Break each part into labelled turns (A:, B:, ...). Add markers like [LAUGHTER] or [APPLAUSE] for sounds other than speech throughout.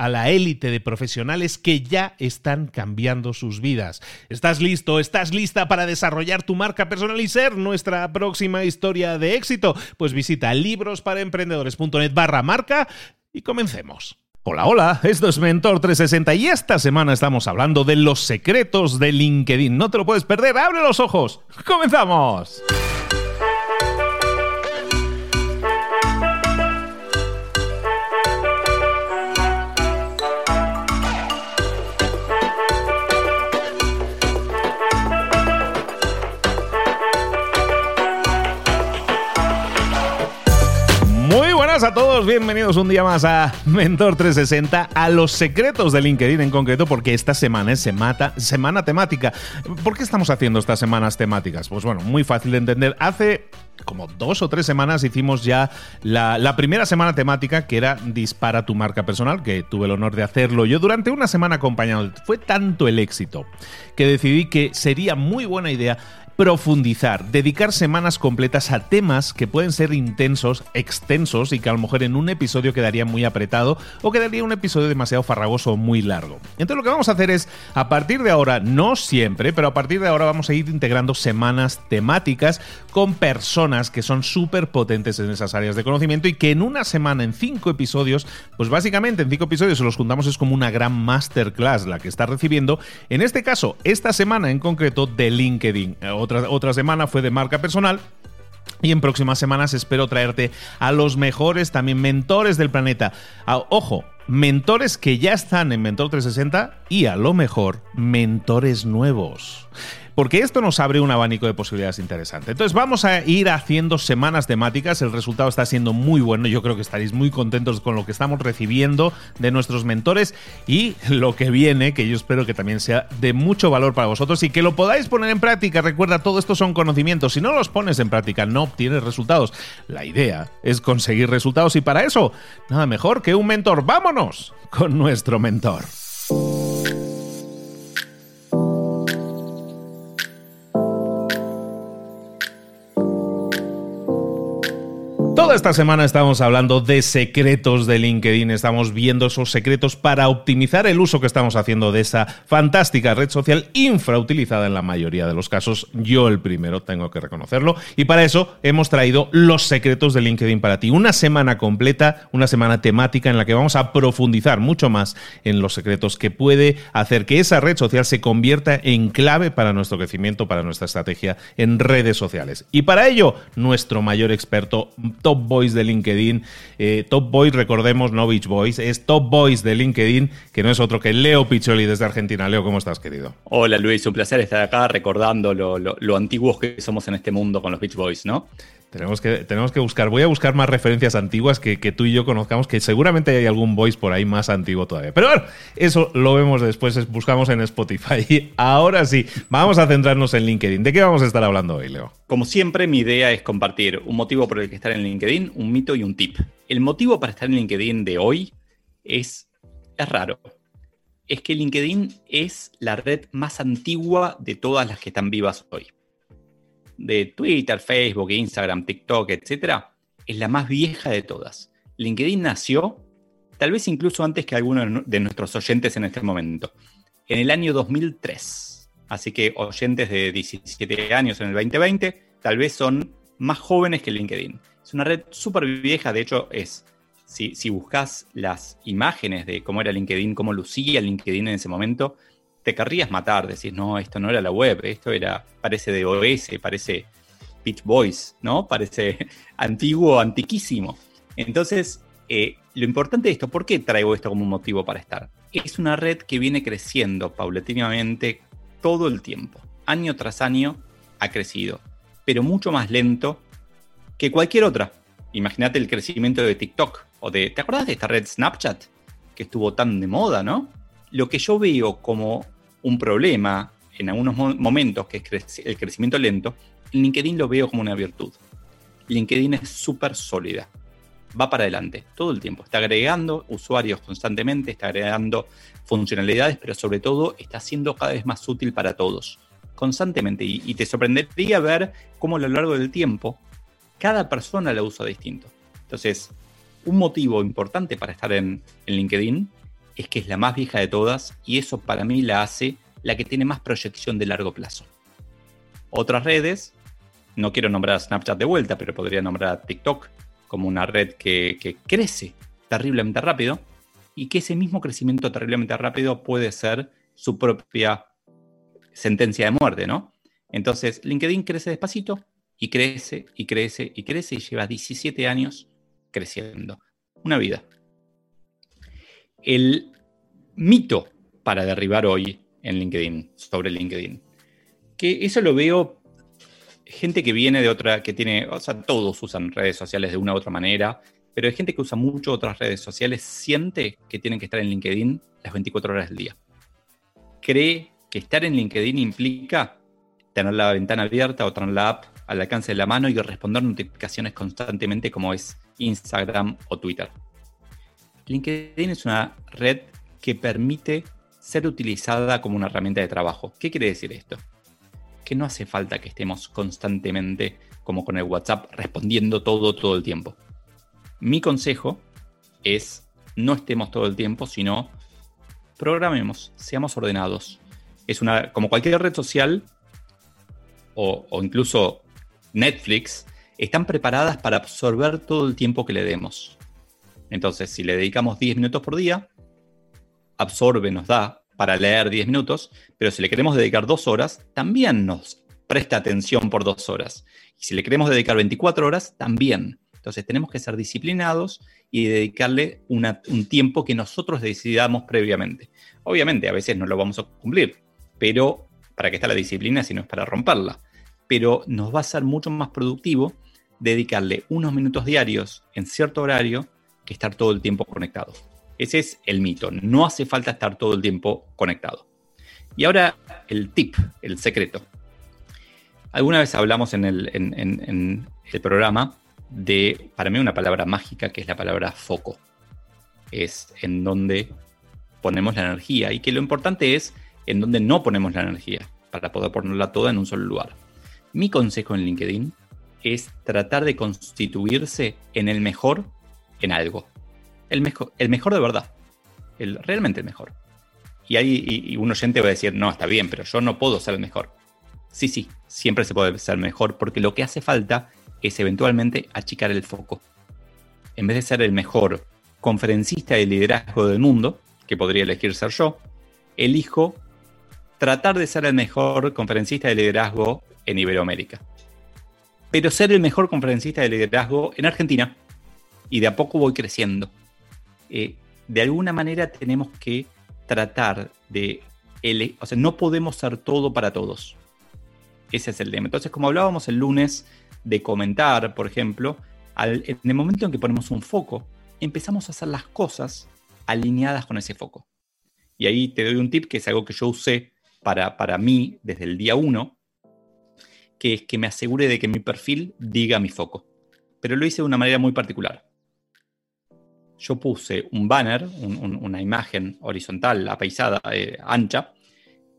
A: a la élite de profesionales que ya están cambiando sus vidas. ¿Estás listo? ¿Estás lista para desarrollar tu marca personal y ser nuestra próxima historia de éxito? Pues visita librosparaemprendedores.net barra marca y comencemos. Hola, hola, esto es Mentor 360 y esta semana estamos hablando de los secretos de LinkedIn. No te lo puedes perder, abre los ojos. ¡Comenzamos! A todos, bienvenidos un día más a Mentor 360, a los secretos de LinkedIn en concreto, porque esta semana es semana temática. ¿Por qué estamos haciendo estas semanas temáticas? Pues bueno, muy fácil de entender. Hace como dos o tres semanas hicimos ya la, la, primera semana temática que era Dispara tu marca personal, que tuve el honor de hacerlo yo durante una semana acompañado. Fue tanto el éxito que decidí que sería muy buena idea profundizar, dedicar semanas completas a temas que pueden ser intensos, extensos y que a lo mejor en un episodio quedaría muy apretado o quedaría un episodio demasiado farragoso o muy largo. Entonces lo que vamos a hacer es, a partir de ahora, no siempre, pero a partir de ahora vamos a ir integrando semanas temáticas con personas que son súper potentes en esas áreas de conocimiento y que en una semana, en cinco episodios, pues básicamente en cinco episodios se los juntamos es como una gran masterclass la que está recibiendo. En este caso, esta semana en concreto de LinkedIn otra, semana fue de marca personal. Y en próximas semanas espero traerte a los mejores también mentores del planeta. Ah, ojo, mentores que ya están en Mentor 360 y a lo mejor mentores nuevos porque esto nos abre un abanico de posibilidades interesante. Entonces vamos a ir haciendo semanas temáticas, el resultado está siendo muy bueno, yo creo que estaréis muy contentos con lo que estamos recibiendo de nuestros mentores y lo que viene, que yo espero que también sea de mucho valor para vosotros y que lo podáis poner en práctica. Recuerda, todo esto son conocimientos, si no los pones en práctica no obtienes resultados. La idea es conseguir resultados y para eso, nada mejor que un mentor. Vámonos con nuestro mentor. Toda esta semana estamos hablando de secretos de LinkedIn, estamos viendo esos secretos para optimizar el uso que estamos haciendo de esa fantástica red social infrautilizada en la mayoría de los casos. Yo el primero tengo que reconocerlo y para eso hemos traído los secretos de LinkedIn para ti. Una semana completa, una semana temática en la que vamos a profundizar mucho más en los secretos que puede hacer que esa red social se convierta en clave para nuestro crecimiento, para nuestra estrategia en redes sociales. Y para ello, nuestro mayor experto, Top Boys de LinkedIn. Eh, top Boys, recordemos, no Beach Boys, es Top Boys de LinkedIn, que no es otro que Leo Picholi desde Argentina. Leo, ¿cómo estás, querido?
B: Hola, Luis, un placer estar acá recordando lo, lo, antiguos que somos en este mundo con los Beach Boys, ¿no?
A: Tenemos que, tenemos que buscar, voy a buscar más referencias antiguas que, tú y yo conozcamos, que seguramente hay algún voice por ahí más antiguo todavía. Pero bueno, eso lo vemos después, buscamos en Spotify. [LAUGHS] Ahora sí, vamos a centrarnos en LinkedIn. ¿De qué vamos a estar hablando hoy, Leo?
B: Como siempre, mi idea es compartir un motivo por el que estar en LinkedIn, un mito y un tip. El motivo para estar en LinkedIn de hoy es, es raro. Es que LinkedIn es la red más antigua de todas las que están vivas hoy de Twitter, Facebook, Instagram, TikTok, etcétera, es la más vieja de todas. LinkedIn nació, tal vez incluso antes que algunos de nuestros oyentes en este momento, en el año 2003. Así que oyentes de 17 años en el 2020, tal vez son más jóvenes que LinkedIn. Es una red súper vieja, de hecho es, si, si buscas las imágenes de cómo era LinkedIn, cómo lucía LinkedIn en ese momento, te querrías matar, decís, no, esto no era la web, esto era, parece de OS, parece Pitch Boys, ¿no? Parece [LAUGHS] antiguo, antiquísimo. Entonces, eh, lo importante de esto, ¿por qué traigo esto como un motivo para estar? Es una red que viene creciendo paulatinamente todo el tiempo. Año tras año ha crecido, pero mucho más lento que cualquier otra. Imagínate el crecimiento de TikTok o de, ¿te acuerdas de esta red Snapchat? Que estuvo tan de moda, ¿no? Lo que yo veo como un problema en algunos momentos, que es el crecimiento lento, LinkedIn lo veo como una virtud. LinkedIn es súper sólida. Va para adelante todo el tiempo. Está agregando usuarios constantemente, está agregando funcionalidades, pero sobre todo está siendo cada vez más útil para todos. Constantemente. Y, te sorprendería ver cómo a lo largo del tiempo cada persona la usa distinto. Entonces, un motivo importante para estar en LinkedIn es que es la más vieja de todas y eso para mí la hace la que tiene más proyección de largo plazo. Otras redes, no quiero nombrar a Snapchat de vuelta, pero podría nombrar a TikTok como una red que, crece terriblemente rápido y que ese mismo crecimiento terriblemente rápido puede ser su propia sentencia de muerte, ¿no? Entonces, LinkedIn crece despacito y crece y crece y crece y lleva 17 años creciendo. Una vida el mito para derribar hoy en LinkedIn, sobre LinkedIn. Que eso lo veo gente que viene de otra, que tiene, o sea, todos usan redes sociales de una u otra manera, pero hay gente que usa mucho otras redes sociales, siente que tienen que estar en LinkedIn las 24 horas del día. Cree que estar en LinkedIn implica tener la ventana abierta o tener la app al alcance de la mano y responder notificaciones constantemente como es Instagram o Twitter. LinkedIn es una red que permite ser utilizada como una herramienta de trabajo. ¿Qué quiere decir esto? Que no hace falta que estemos constantemente, como con el WhatsApp, respondiendo todo todo el tiempo. Mi consejo es no estemos todo el tiempo, sino programemos, seamos ordenados. Es una, como cualquier red social o, o incluso Netflix, están preparadas para absorber todo el tiempo que le demos. Entonces, si le dedicamos 10 minutos por día, absorbe, nos da para leer 10 minutos, pero si le queremos dedicar 2 horas, también nos presta atención por 2 horas. Y si le queremos dedicar 24 horas, también. Entonces tenemos que ser disciplinados y dedicarle un tiempo que nosotros decidamos previamente. Obviamente, a veces no lo vamos a cumplir, pero para qué está la disciplina si no es para romperla. Pero nos va a ser mucho más productivo dedicarle unos minutos diarios en cierto horario estar todo el tiempo conectado. Ese es el mito. No hace falta estar todo el tiempo conectado. Y ahora el tip, el secreto. Alguna vez hablamos en el, en el programa de, para mí, una palabra mágica que es la palabra foco. Es en donde ponemos la energía y que lo importante es en donde no ponemos la energía para poder ponerla toda en un solo lugar. Mi consejo en LinkedIn es tratar de constituirse en el mejor en algo. El mejor, el mejor de verdad. El, realmente el mejor. Y, hay, y, un oyente va a decir, no, está bien, pero yo no puedo ser el mejor. Sí, sí, siempre se puede ser mejor, porque lo que hace falta es eventualmente achicar el foco. En vez de ser el mejor conferencista de liderazgo del mundo, que podría elegir ser yo, elijo tratar de ser el mejor conferencista de liderazgo en Iberoamérica. Pero ser el mejor conferencista de liderazgo en Argentina y de a poco voy creciendo. Eh, de alguna manera tenemos que tratar de, o sea, no podemos ser todo para todos. Ese es el tema. Entonces, como hablábamos el lunes de comentar, por ejemplo, en el momento en que ponemos un foco, empezamos a hacer las cosas alineadas con ese foco. Y ahí te doy un tip que es algo que yo usé para, para mí desde el día uno, que es que me asegure de que mi perfil diga mi foco. Pero lo hice de una manera muy particular. Yo puse un banner, una imagen horizontal, apaisada, eh, ancha,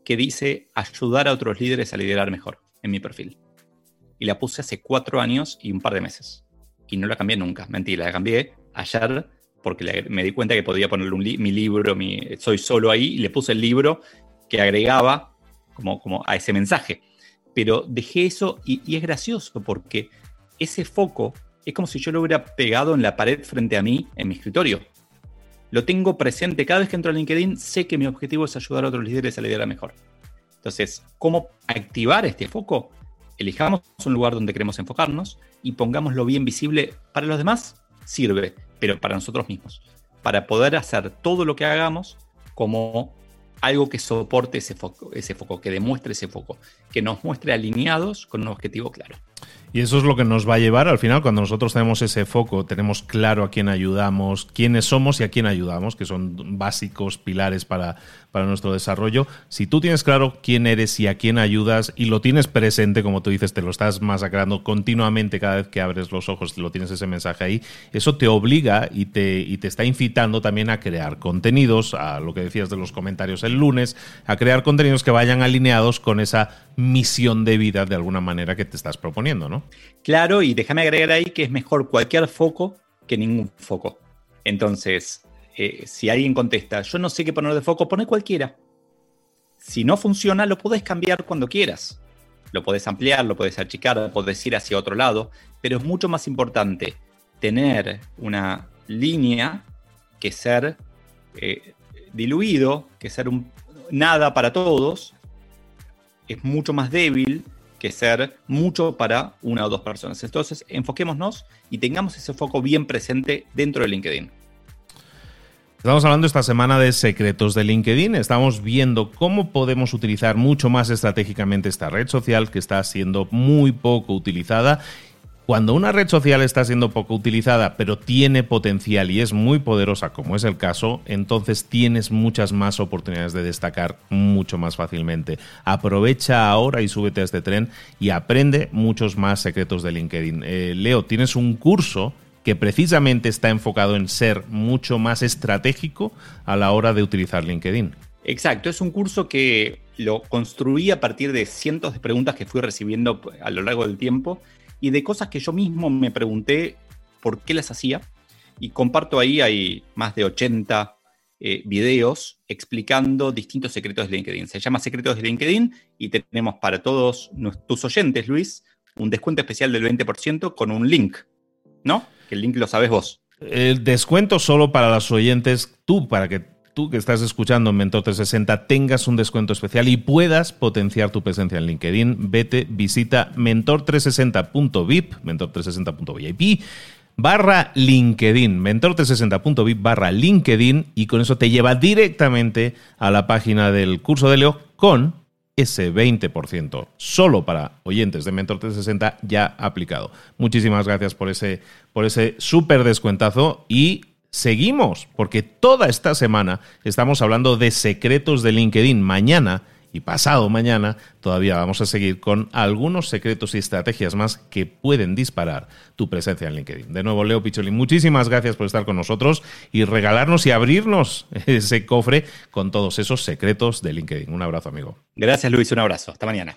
B: que dice ayudar a otros líderes a liderar mejor en mi perfil. Y la puse hace cuatro años y un par de meses. Y no la cambié nunca. Mentira, la cambié ayer porque me di cuenta que podía ponerle mi libro, mi, soy solo ahí, y le puse el libro que agregaba como, como a ese mensaje. Pero dejé eso y es gracioso porque ese foco es como si yo lo hubiera pegado en la pared frente a mí en mi escritorio. Lo tengo presente cada vez que entro a LinkedIn, sé que mi objetivo es ayudar a otros líderes a liderar mejor. Entonces, ¿cómo activar este foco? Elijamos un lugar donde queremos enfocarnos y pongámoslo bien visible para los demás, sirve, pero para nosotros mismos, para poder hacer todo lo que hagamos como algo que soporte ese foco, ese foco, que demuestre ese foco, que nos muestre alineados con un objetivo claro.
A: Y eso es lo que nos va a llevar al final, cuando nosotros tenemos ese foco, tenemos claro a quién ayudamos, quiénes somos y a quién ayudamos, que son básicos pilares para, para nuestro desarrollo. Si tú tienes claro quién eres y a quién ayudas y lo tienes presente, como tú dices, te lo estás masacrando continuamente cada vez que abres los ojos, lo tienes ese mensaje ahí, eso te obliga y te, y te está incitando también a crear contenidos, a lo que decías de los comentarios el lunes, a crear contenidos que vayan alineados con esa misión de vida de alguna manera que te estás proponiendo, ¿no?
B: Claro, y déjame agregar ahí que es mejor cualquier foco que ningún foco. Entonces, eh, si alguien contesta, yo no sé qué poner de foco, pone cualquiera. Si no funciona, lo podés cambiar cuando quieras. Lo podés ampliar, lo podés achicar, lo podés ir hacia otro lado, pero es mucho más importante tener una línea que ser eh, diluido, que ser nada para todos, es mucho más débil que ser mucho para una o dos personas. Entonces, enfoquémonos y tengamos ese foco bien presente dentro de LinkedIn.
A: Estamos hablando esta semana de secretos de LinkedIn. Estamos viendo cómo podemos utilizar mucho más estratégicamente esta red social que está siendo muy poco utilizada cuando una red social está siendo poco utilizada, pero tiene potencial y es muy poderosa, como es el caso, entonces tienes muchas más oportunidades de destacar mucho más fácilmente. Aprovecha ahora y súbete a este tren y aprende muchos más secretos de LinkedIn. Eh, Leo, tienes un curso que precisamente está enfocado en ser mucho más estratégico a la hora de utilizar LinkedIn.
B: Exacto, es un curso que lo construí a partir de cientos de preguntas que fui recibiendo a lo largo del tiempo y de cosas que yo mismo me pregunté por qué las hacía. Y comparto ahí, hay más de 80 eh, videos explicando distintos secretos de LinkedIn. Se llama Secretos de LinkedIn y tenemos para todos tus oyentes, Luis, un descuento especial del 20% con un link, ¿no? Que el link lo sabes vos.
A: El descuento solo para los oyentes, tú, para que tú que estás escuchando en Mentor 360 tengas un descuento especial y puedas potenciar tu presencia en LinkedIn, vete, visita mentor360.vip, mentor360.vip barra LinkedIn, mentor360.vip barra LinkedIn y con eso te lleva directamente a la página del curso de Leo con ese 20% solo para oyentes de Mentor 360 ya aplicado. Muchísimas gracias por ese, por ese súper descuentazo y seguimos, porque toda esta semana estamos hablando de secretos de LinkedIn. Mañana y pasado mañana todavía vamos a seguir con algunos secretos y estrategias más que pueden disparar tu presencia en LinkedIn. De nuevo, Leo Picholi, muchísimas gracias por estar con nosotros y regalarnos y abrirnos [LAUGHS] ese cofre con todos esos secretos de LinkedIn. Un abrazo, amigo.
B: Gracias, Luis. Un abrazo. Hasta mañana.